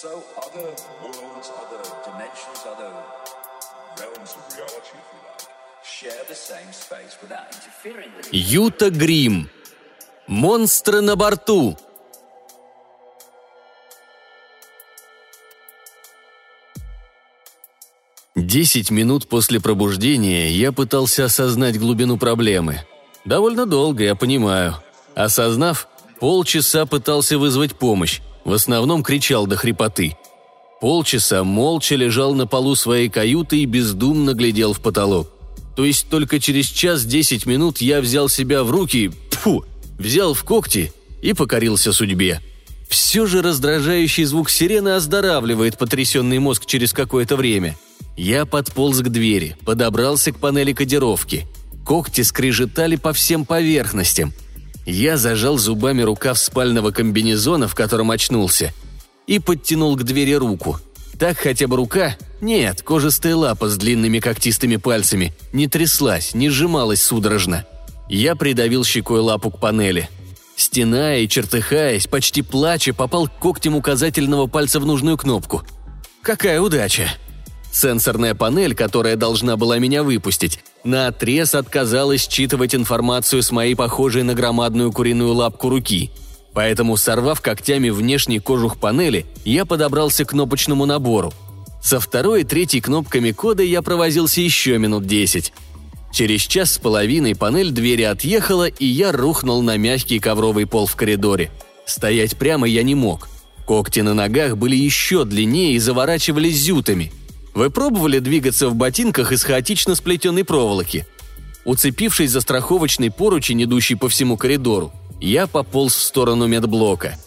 So other worlds, other dimensions, other realms of reality, if you like, share the same space without interfering with Юта Грим. Монстры на борту. Десять минут после пробуждения я пытался осознать глубину проблемы. Довольно долго, я понимаю. Осознав, полчаса пытался вызвать помощь, в основном кричал до хрипоты. Полчаса молча лежал на полу своей каюты и бездумно глядел в потолок. То есть только через час десять минут я взял себя в руки, фу, взял в когти и покорился судьбе. Все же раздражающий звук сирены оздоравливает потрясенный мозг через какое-то время. Я подполз к двери, подобрался к панели кодировки. Когти скрежетали по всем поверхностям. Я зажал зубами рукав спального комбинезона, в котором очнулся, и подтянул к двери руку. Так хотя бы рука, нет, кожистая лапа с длинными когтистыми пальцами, не тряслась, не сжималась судорожно. Я придавил щекой лапу к панели. Стеная и чертыхаясь, почти плача, попал когтем указательного пальца в нужную кнопку. Какая удача! Сенсорная панель, которая должна была меня выпустить, наотрез отказалась считывать информацию с моей похожей на громадную куриную лапку руки. Поэтому, сорвав когтями внешний кожух панели, я подобрался к кнопочному набору. Со второй и третьей кнопками кода я провозился еще минут десять. Через час с половиной панель двери отъехала, и я рухнул на мягкий ковровый пол в коридоре. Стоять прямо я не мог. Когти на ногах были еще длиннее и заворачивались зютами. Вы пробовали двигаться в ботинках из хаотично сплетенной проволоки? Уцепившись за страховочный поручень, идущий по всему коридору, я пополз в сторону медблока.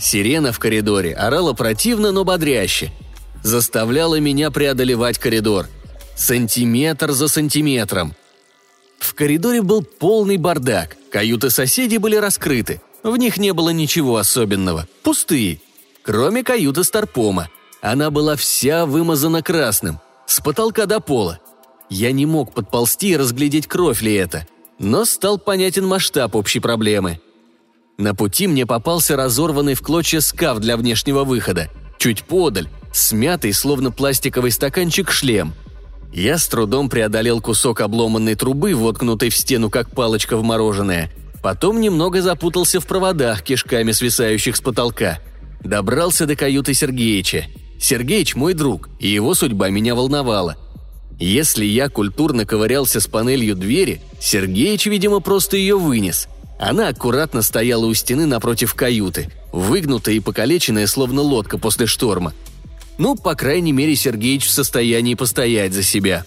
Сирена в коридоре орала противно, но бодряще. Заставляла меня преодолевать коридор. Сантиметр за сантиметром. В коридоре был полный бардак. Каюты соседей были раскрыты. В них не было ничего особенного. Пустые. Кроме каюты Старпома. Она была вся вымазана красным. С потолка до пола. Я не мог подползти и разглядеть, кровь ли это. Но стал понятен масштаб общей проблемы. На пути мне попался разорванный в клочья скаф для внешнего выхода. Чуть подаль, смятый, словно пластиковый стаканчик, шлем. Я с трудом преодолел кусок обломанной трубы, воткнутой в стену, как палочка в мороженое. Потом немного запутался в проводах, кишками свисающих с потолка. Добрался до каюты Сергеича. Сергеич мой друг, и его судьба меня волновала. Если я культурно ковырялся с панелью двери, Сергеич, видимо, просто ее вынес. Она аккуратно стояла у стены напротив каюты, выгнутая и покалеченная, словно лодка после шторма. Ну, по крайней мере, Сергеич в состоянии постоять за себя.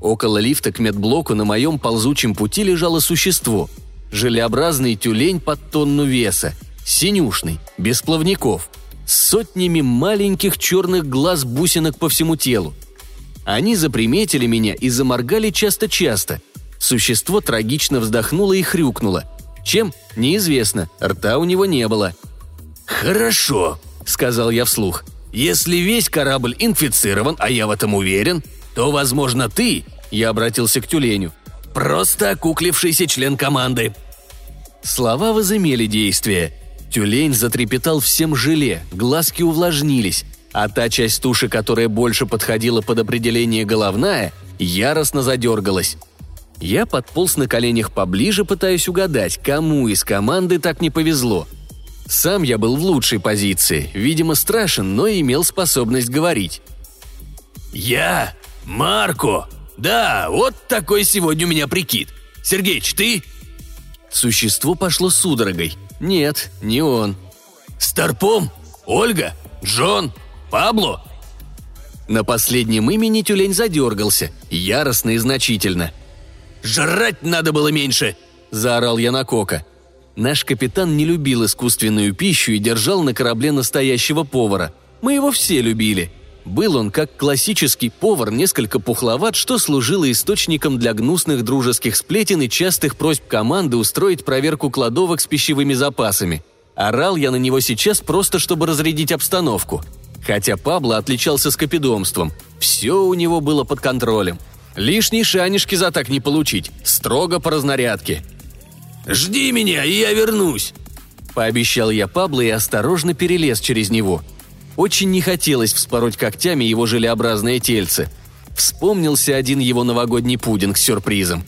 Около лифта к медблоку на моем ползучем пути лежало существо. Желеобразный тюлень под тонну веса, синюшный, без плавников, с сотнями маленьких черных глаз-бусинок по всему телу. Они заприметили меня и заморгали часто-часто. Существо трагично вздохнуло и хрюкнуло. Чем? Неизвестно, рта у него не было. «Хорошо», — сказал я вслух. «Если весь корабль инфицирован, а я в этом уверен, то, возможно, ты, — я обратился к тюленю, — просто окуклившийся член команды». Слова возымели действие. Тюлень затрепетал всем желе, глазки увлажнились, а та часть туши, которая больше подходила под определение головная, яростно задергалась. Я подполз на коленях поближе, пытаясь угадать, кому из команды так не повезло. Сам я был в лучшей позиции, видимо, страшен, но имел способность говорить. «Я? Марко? Да, вот такой сегодня у меня прикид. Сергеич, ты?» Существо пошло судорогой. Нет, не он. «Старпом? Ольга? Джон? Пабло?» На последнем имени тюлень задергался, яростно и значительно. «Жрать надо было меньше!» – заорал я на Кока. Наш капитан не любил искусственную пищу и держал на корабле настоящего повара. Мы его все любили. Был он, как классический повар, несколько пухловат, что служило источником для гнусных дружеских сплетен и частых просьб команды устроить проверку кладовок с пищевыми запасами. Орал я на него сейчас просто, чтобы разрядить обстановку. Хотя Пабло отличался скопидомством. Все у него было под контролем. Лишние шанишки за так не получить. Строго по разнарядке. «Жди меня, и я вернусь!» Пообещал я Пабло и осторожно перелез через него. Очень не хотелось вспороть когтями его желеобразное тельце. Вспомнился один его новогодний пудинг с сюрпризом.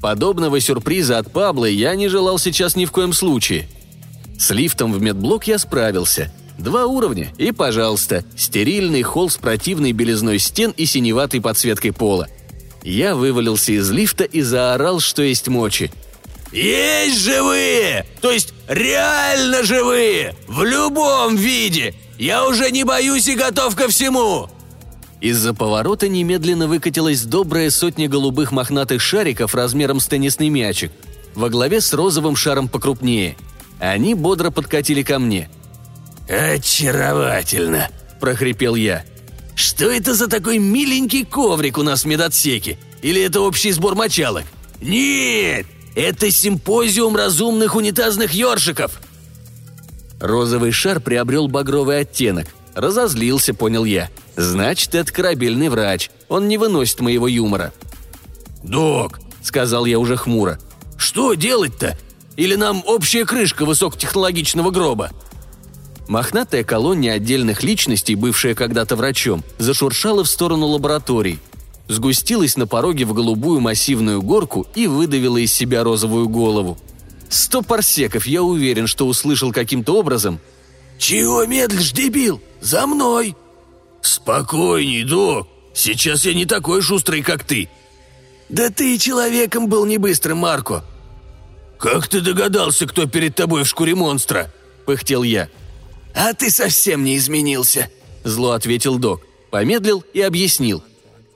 Подобного сюрприза от Паблы я не желал сейчас ни в коем случае. С лифтом в медблок я справился. Два уровня и, пожалуйста, стерильный холл с противной белизной стен и синеватой подсветкой пола. Я вывалился из лифта и заорал, что есть мочи – есть живые! То есть реально живые! В любом виде! Я уже не боюсь и готов ко всему!» Из-за поворота немедленно выкатилась добрая сотня голубых мохнатых шариков размером с теннисный мячик, во главе с розовым шаром покрупнее. Они бодро подкатили ко мне. «Очаровательно!» – прохрипел я. «Что это за такой миленький коврик у нас в медотсеке? Или это общий сбор мочалок? Нет, это симпозиум разумных унитазных ёршиков!» Розовый шар приобрел багровый оттенок. Разозлился, понял я. «Значит, это корабельный врач. Он не выносит моего юмора». «Док», — сказал я уже хмуро, — «что делать-то? Или нам общая крышка высокотехнологичного гроба?» Мохнатая колония отдельных личностей, бывшая когда-то врачом, зашуршала в сторону лабораторий – сгустилась на пороге в голубую массивную горку и выдавила из себя розовую голову. Сто парсеков, я уверен, что услышал каким-то образом. «Чего медлишь, дебил? За мной!» «Спокойней, док. Сейчас я не такой шустрый, как ты». «Да ты и человеком был не быстрым, Марко». «Как ты догадался, кто перед тобой в шкуре монстра?» – пыхтел я. «А ты совсем не изменился», – зло ответил док. Помедлил и объяснил –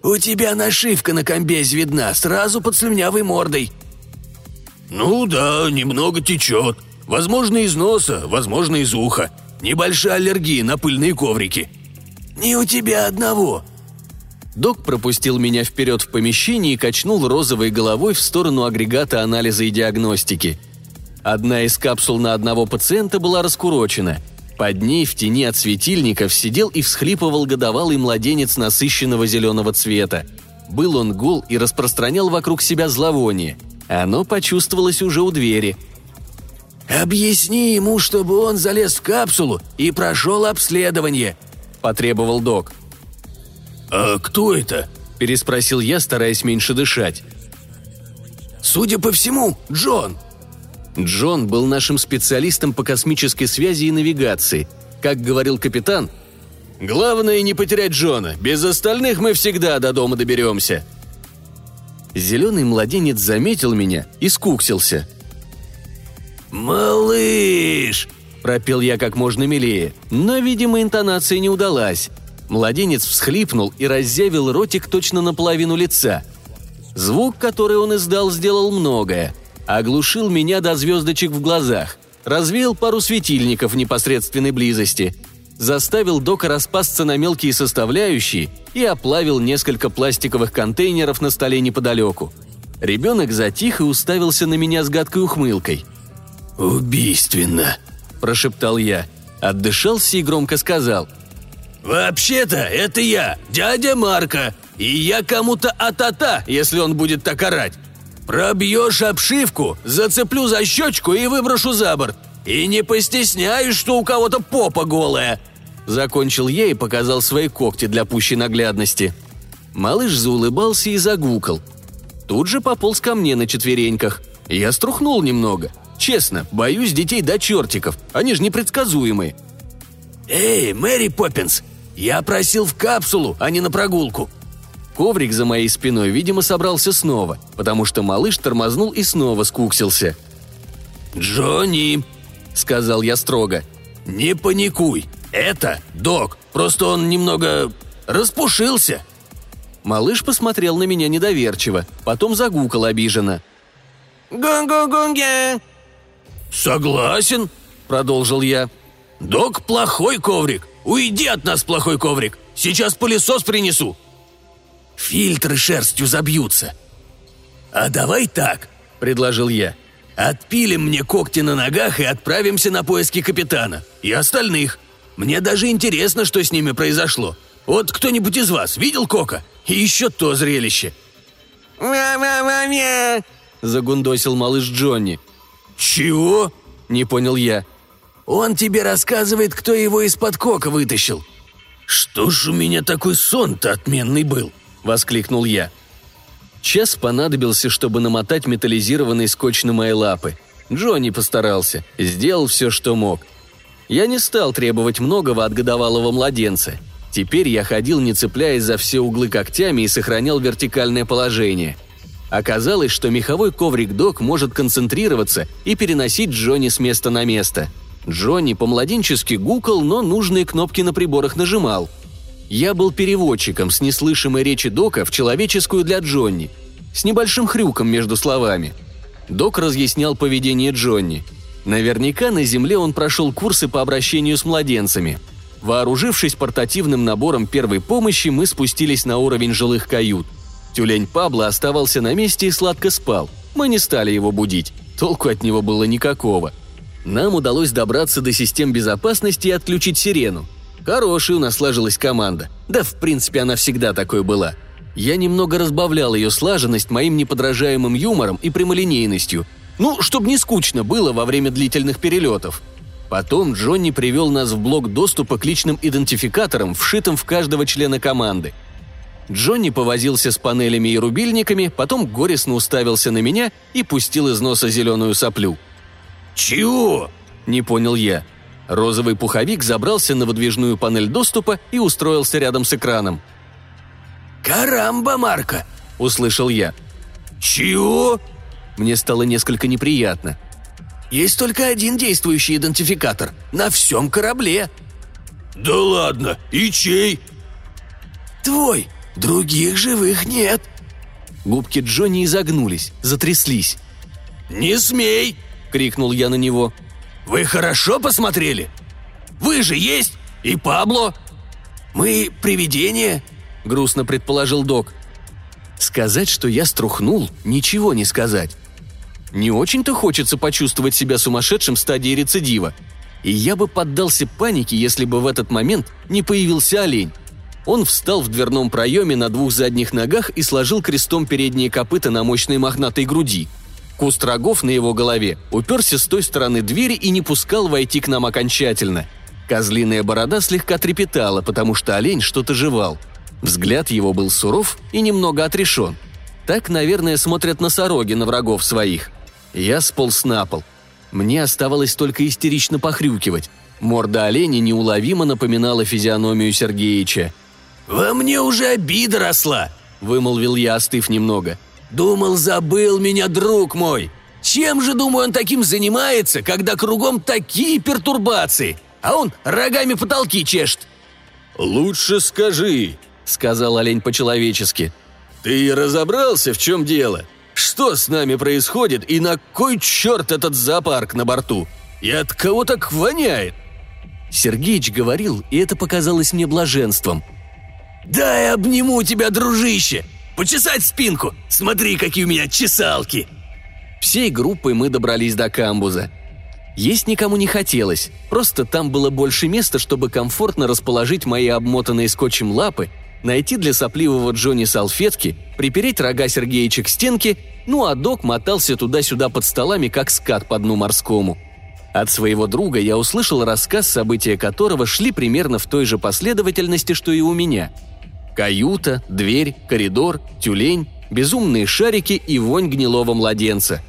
«У тебя нашивка на комбезе видна, сразу под слюнявой мордой». «Ну да, немного течет. Возможно, из носа, возможно, из уха. Небольшая аллергия на пыльные коврики». «Не у тебя одного», Док пропустил меня вперед в помещение и качнул розовой головой в сторону агрегата анализа и диагностики. Одна из капсул на одного пациента была раскурочена – под ней в тени от светильников сидел и всхлипывал годовалый младенец насыщенного зеленого цвета. Был он гул и распространял вокруг себя зловоние. Оно почувствовалось уже у двери. «Объясни ему, чтобы он залез в капсулу и прошел обследование», – потребовал док. «А кто это?» – переспросил я, стараясь меньше дышать. «Судя по всему, Джон», Джон был нашим специалистом по космической связи и навигации. Как говорил капитан, «Главное не потерять Джона. Без остальных мы всегда до дома доберемся». Зеленый младенец заметил меня и скуксился. «Малыш!» – пропел я как можно милее, но, видимо, интонация не удалась. Младенец всхлипнул и разъявил ротик точно наполовину лица. Звук, который он издал, сделал многое – Оглушил меня до звездочек в глазах. Развеял пару светильников в непосредственной близости. Заставил дока распасться на мелкие составляющие и оплавил несколько пластиковых контейнеров на столе неподалеку. Ребенок затих и уставился на меня с гадкой ухмылкой. «Убийственно», – прошептал я. Отдышался и громко сказал. «Вообще-то это я, дядя Марка, и я кому-то атата, если он будет так орать. Пробьешь обшивку, зацеплю за щечку и выброшу за борт. И не постесняюсь, что у кого-то попа голая!» Закончил я и показал свои когти для пущей наглядности. Малыш заулыбался и загукал. Тут же пополз ко мне на четвереньках. Я струхнул немного. Честно, боюсь детей до чертиков. Они же непредсказуемые. «Эй, Мэри Поппинс, я просил в капсулу, а не на прогулку», Коврик за моей спиной, видимо, собрался снова, потому что малыш тормознул и снова скуксился. «Джонни!» – сказал я строго. «Не паникуй! Это док, просто он немного распушился!» Малыш посмотрел на меня недоверчиво, потом загукал обиженно. «Гу-гу-гу-ге!» «Согласен», – продолжил я. «Док плохой коврик. Уйди от нас, плохой коврик. Сейчас пылесос принесу». Фильтры шерстью забьются. А давай так, предложил я. Отпилим мне когти на ногах и отправимся на поиски капитана. И остальных. Мне даже интересно, что с ними произошло. Вот кто-нибудь из вас видел Кока? И еще то зрелище. «Ма-ма-ма-ма!» – загундосил малыш Джонни. «Чего?» – не понял я. «Он тебе рассказывает, кто его из-под Кока вытащил. «Что ж у меня такой сон-то отменный был?» – воскликнул я. Час понадобился, чтобы намотать металлизированный скотч на мои лапы. Джонни постарался, сделал все, что мог. Я не стал требовать многого от годовалого младенца. Теперь я ходил, не цепляясь за все углы когтями и сохранял вертикальное положение. Оказалось, что меховой коврик Док может концентрироваться и переносить Джонни с места на место. Джонни по-младенчески гукал, но нужные кнопки на приборах нажимал. Я был переводчиком с неслышимой речи Дока в человеческую для Джонни, с небольшим хрюком между словами. Док разъяснял поведение Джонни. Наверняка на Земле он прошел курсы по обращению с младенцами. Вооружившись портативным набором первой помощи, мы спустились на уровень жилых кают. Тюлень Пабло оставался на месте и сладко спал. Мы не стали его будить. Толку от него было никакого. Нам удалось добраться до систем безопасности и отключить сирену. Хорошая у нас сложилась команда. Да, в принципе, она всегда такой была. Я немного разбавлял ее слаженность моим неподражаемым юмором и прямолинейностью. Ну, чтобы не скучно было во время длительных перелетов. Потом Джонни привел нас в блок доступа к личным идентификаторам, вшитым в каждого члена команды. Джонни повозился с панелями и рубильниками, потом горестно уставился на меня и пустил из носа зеленую соплю. «Чего?» – не понял я – Розовый пуховик забрался на выдвижную панель доступа и устроился рядом с экраном. «Карамба, Марка!» – услышал я. «Чего?» Мне стало несколько неприятно. «Есть только один действующий идентификатор на всем корабле». «Да ладно, и чей?» «Твой, других живых нет». Губки Джонни изогнулись, затряслись. «Не смей!» – крикнул я на него – вы хорошо посмотрели? Вы же есть и Пабло. Мы привидения?» – грустно предположил док. Сказать, что я струхнул, ничего не сказать. Не очень-то хочется почувствовать себя сумасшедшим в стадии рецидива. И я бы поддался панике, если бы в этот момент не появился олень. Он встал в дверном проеме на двух задних ногах и сложил крестом передние копыта на мощной мохнатой груди – Куст рогов на его голове уперся с той стороны двери и не пускал войти к нам окончательно. Козлиная борода слегка трепетала, потому что олень что-то жевал. Взгляд его был суров и немного отрешен. Так, наверное, смотрят носороги на врагов своих. Я сполз на пол. Мне оставалось только истерично похрюкивать. Морда оленя неуловимо напоминала физиономию Сергеича. «Во мне уже обида росла!» – вымолвил я, остыв немного. Думал, забыл меня друг мой. Чем же, думаю, он таким занимается, когда кругом такие пертурбации? А он рогами потолки чешет». «Лучше скажи», — сказал олень по-человечески. «Ты разобрался, в чем дело? Что с нами происходит и на кой черт этот зоопарк на борту? И от кого так воняет?» Сергеич говорил, и это показалось мне блаженством. «Дай обниму тебя, дружище! Почесать спинку! Смотри, какие у меня чесалки!» Всей группой мы добрались до камбуза. Есть никому не хотелось, просто там было больше места, чтобы комфортно расположить мои обмотанные скотчем лапы, найти для сопливого Джонни салфетки, припереть рога Сергеича к стенке, ну а док мотался туда-сюда под столами, как скат по дну морскому. От своего друга я услышал рассказ, события которого шли примерно в той же последовательности, что и у меня – Каюта, дверь, коридор, тюлень, безумные шарики и вонь гнилого младенца.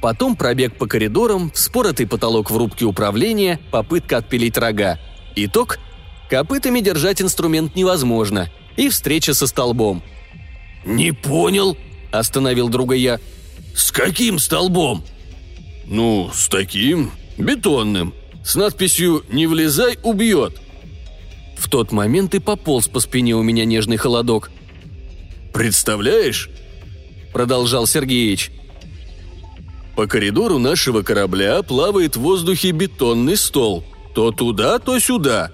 Потом пробег по коридорам, вспоротый потолок в рубке управления, попытка отпилить рога. Итог – копытами держать инструмент невозможно. И встреча со столбом. «Не понял», – остановил друга я. «С каким столбом?» «Ну, с таким. Бетонным. С надписью «Не влезай, убьет», в тот момент и пополз по спине у меня нежный холодок. «Представляешь?» – продолжал Сергеич. «По коридору нашего корабля плавает в воздухе бетонный стол. То туда, то сюда.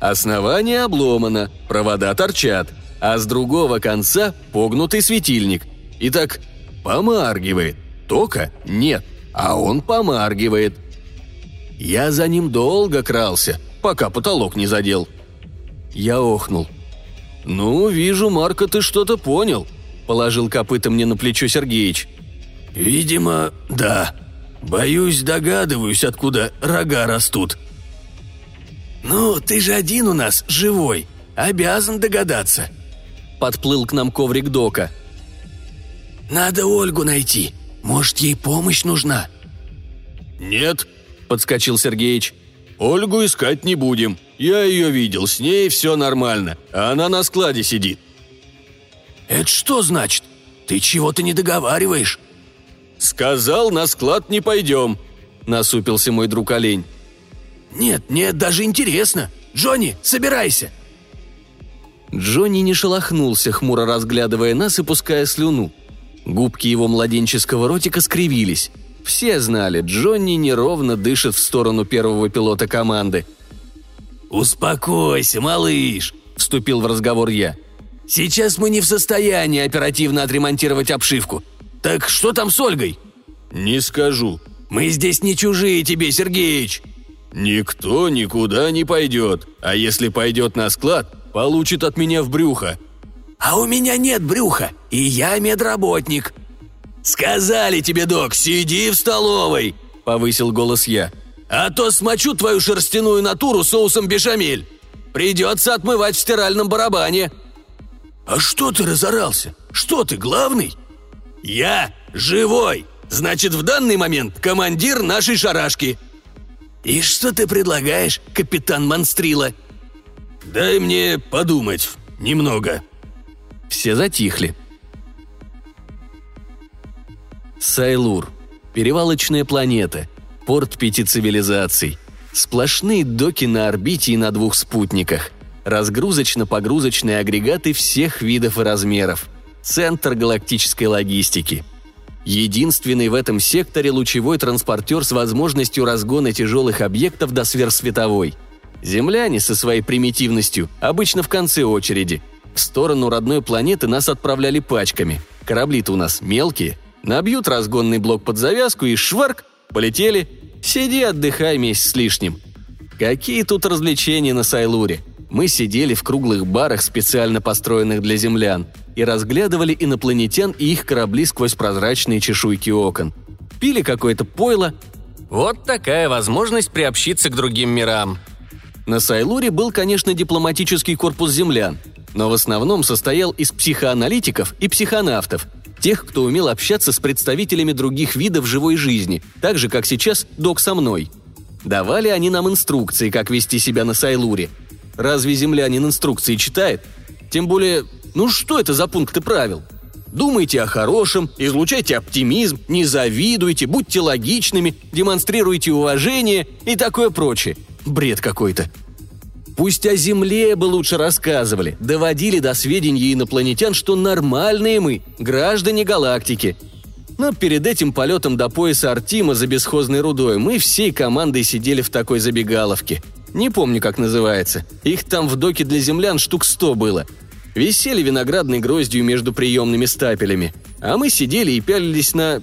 Основание обломано, провода торчат, а с другого конца погнутый светильник. И так помаргивает. Тока нет, а он помаргивает. Я за ним долго крался, пока потолок не задел. Я охнул. «Ну, вижу, Марко, ты что-то понял», — положил копыта мне на плечо Сергеич. «Видимо, да. Боюсь, догадываюсь, откуда рога растут». «Ну, ты же один у нас, живой», обязан догадаться». Подплыл к нам коврик Дока. «Надо Ольгу найти. Может, ей помощь нужна?» «Нет», — подскочил Сергеич. «Ольгу искать не будем. Я ее видел, с ней все нормально, а она на складе сидит». «Это что значит? Ты чего-то не договариваешь?» «Сказал, на склад не пойдем», — насупился мой друг олень. «Нет, нет, даже интересно. Джонни, собирайся!» Джонни не шелохнулся, хмуро разглядывая нас и пуская слюну. Губки его младенческого ротика скривились. Все знали, Джонни неровно дышит в сторону первого пилота команды. «Успокойся, малыш», — вступил в разговор я. «Сейчас мы не в состоянии оперативно отремонтировать обшивку. Так что там с Ольгой?» «Не скажу». «Мы здесь не чужие тебе, Сергеич!» «Никто никуда не пойдет, а если пойдет на склад, получит от меня в брюхо». «А у меня нет брюха, и я медработник». «Сказали тебе, док, сиди в столовой», — повысил голос я. «А то смочу твою шерстяную натуру соусом бешамель. Придется отмывать в стиральном барабане». «А что ты разорался? Что ты, главный?» «Я живой. Значит, в данный момент командир нашей шарашки». «И что ты предлагаешь, капитан Монстрила?» «Дай мне подумать немного». Все затихли. Сайлур. Перевалочная планета. Порт пяти цивилизаций. Сплошные доки на орбите и на двух спутниках. Разгрузочно-погрузочные агрегаты всех видов и размеров. Центр галактической логистики. Единственный в этом секторе лучевой транспортер с возможностью разгона тяжелых объектов до сверхсветовой. Земляне со своей примитивностью обычно в конце очереди. В сторону родной планеты нас отправляли пачками. Корабли-то у нас мелкие. Набьют разгонный блок под завязку и шварк, полетели. Сиди, отдыхай месяц с лишним. Какие тут развлечения на Сайлуре? Мы сидели в круглых барах, специально построенных для землян, и разглядывали инопланетян и их корабли сквозь прозрачные чешуйки окон. Пили какое-то пойло. Вот такая возможность приобщиться к другим мирам. На Сайлуре был, конечно, дипломатический корпус землян, но в основном состоял из психоаналитиков и психонавтов, тех, кто умел общаться с представителями других видов живой жизни, так же, как сейчас док со мной. Давали они нам инструкции, как вести себя на Сайлуре – Разве землянин инструкции читает? Тем более, ну что это за пункты правил? Думайте о хорошем, излучайте оптимизм, не завидуйте, будьте логичными, демонстрируйте уважение и такое прочее. Бред какой-то. Пусть о Земле бы лучше рассказывали, доводили до сведения инопланетян, что нормальные мы, граждане галактики. Но перед этим полетом до пояса Артима за бесхозной рудой мы всей командой сидели в такой забегаловке – не помню, как называется. Их там в доке для землян штук сто было. Висели виноградной гроздью между приемными стапелями. А мы сидели и пялились на...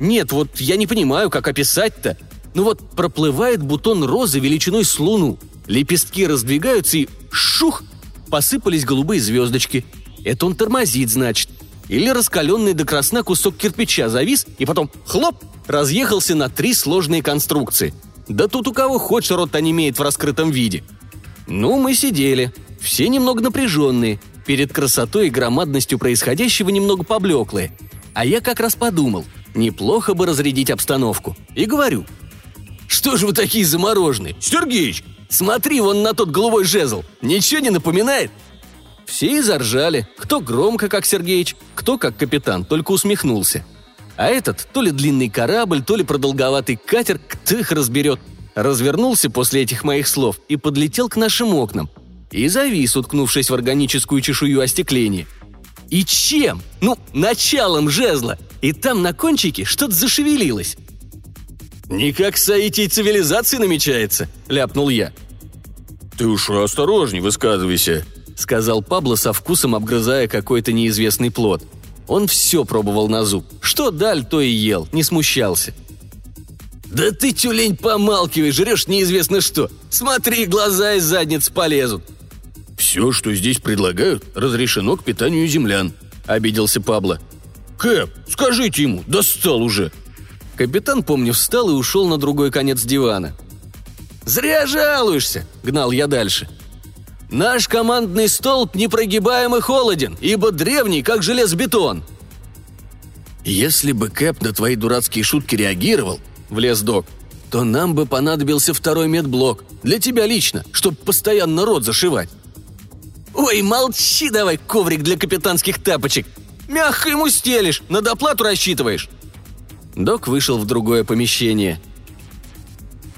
Нет, вот я не понимаю, как описать-то. Ну вот проплывает бутон розы величиной с луну. Лепестки раздвигаются и... Шух! Посыпались голубые звездочки. Это он тормозит, значит. Или раскаленный до красна кусок кирпича завис и потом хлоп разъехался на три сложные конструкции – да тут у кого хочешь рот онемеет в раскрытом виде. Ну, мы сидели. Все немного напряженные, перед красотой и громадностью происходящего немного поблеклые. А я как раз подумал, неплохо бы разрядить обстановку. И говорю, «Что же вы такие замороженные? Сергеич, смотри вон на тот голубой жезл, ничего не напоминает?» Все и заржали, кто громко, как Сергеич, кто как капитан, только усмехнулся – а этот то ли длинный корабль, то ли продолговатый катер, кто их разберет. Развернулся после этих моих слов и подлетел к нашим окнам. И завис, уткнувшись в органическую чешую остекления. И чем? Ну, началом жезла. И там на кончике что-то зашевелилось. «Никак соитие цивилизации намечается», — ляпнул я. «Ты уж осторожней высказывайся», — сказал Пабло со вкусом, обгрызая какой-то неизвестный плод — он все пробовал на зуб. Что даль, то и ел, не смущался. «Да ты, тюлень, помалкивай, жрешь неизвестно что. Смотри, глаза из задниц полезут». «Все, что здесь предлагают, разрешено к питанию землян», — обиделся Пабло. «Кэп, скажите ему, достал уже!» Капитан, помню, встал и ушел на другой конец дивана. «Зря жалуешься!» — гнал я дальше. Наш командный столб непрогибаем и холоден, ибо древний, как железобетон». «Если бы Кэп на твои дурацкие шутки реагировал», — влез док, то нам бы понадобился второй медблок. Для тебя лично, чтобы постоянно рот зашивать. «Ой, молчи давай, коврик для капитанских тапочек! Мягко ему стелишь, на доплату рассчитываешь!» Док вышел в другое помещение.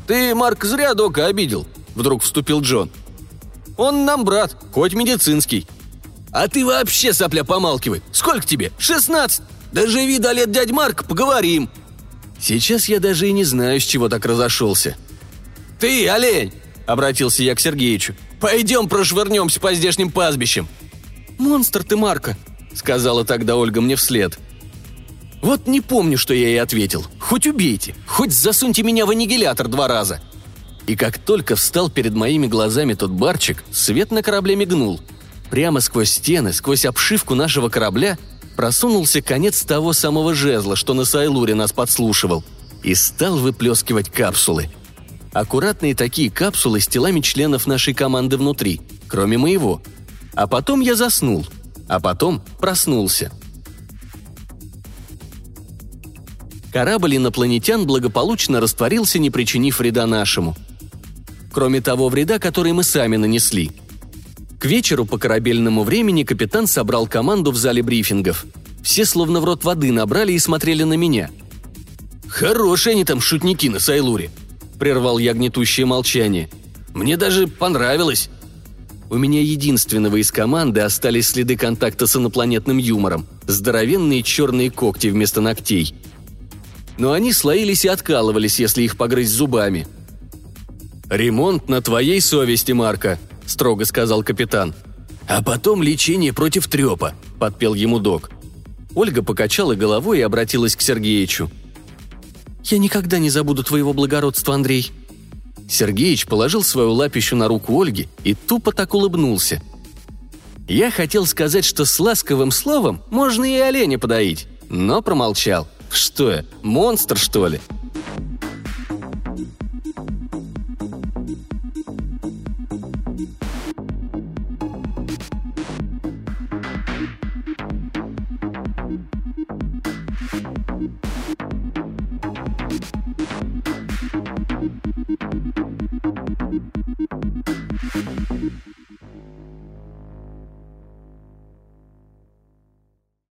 «Ты, Марк, зря Дока обидел», — вдруг вступил Джон. «Он нам брат, хоть медицинский». «А ты вообще, сопля, помалкивай! Сколько тебе? Шестнадцать! Доживи до лет дядь Марк, поговорим!» Сейчас я даже и не знаю, с чего так разошелся. «Ты, олень!» — обратился я к Сергеичу. «Пойдем прошвырнемся по здешним пастбищам!» «Монстр ты, Марка!» — сказала тогда Ольга мне вслед. Вот не помню, что я ей ответил. Хоть убейте, хоть засуньте меня в аннигилятор два раза. И как только встал перед моими глазами тот барчик, свет на корабле мигнул. Прямо сквозь стены, сквозь обшивку нашего корабля просунулся конец того самого жезла, что на Сайлуре нас подслушивал, и стал выплескивать капсулы. Аккуратные такие капсулы с телами членов нашей команды внутри, кроме моего. А потом я заснул, а потом проснулся. Корабль инопланетян благополучно растворился, не причинив вреда нашему. Кроме того вреда, который мы сами нанесли – к вечеру по корабельному времени капитан собрал команду в зале брифингов. Все словно в рот воды набрали и смотрели на меня. «Хорошие они там шутники на Сайлуре», – прервал я гнетущее молчание. «Мне даже понравилось». У меня единственного из команды остались следы контакта с инопланетным юмором, здоровенные черные когти вместо ногтей. Но они слоились и откалывались, если их погрызть зубами. «Ремонт на твоей совести, Марка», – строго сказал капитан. «А потом лечение против трепа», – подпел ему док. Ольга покачала головой и обратилась к Сергеичу. «Я никогда не забуду твоего благородства, Андрей». Сергеич положил свою лапищу на руку Ольги и тупо так улыбнулся. Я хотел сказать, что с ласковым словом можно и оленя подоить, но промолчал. Что я, монстр, что ли?»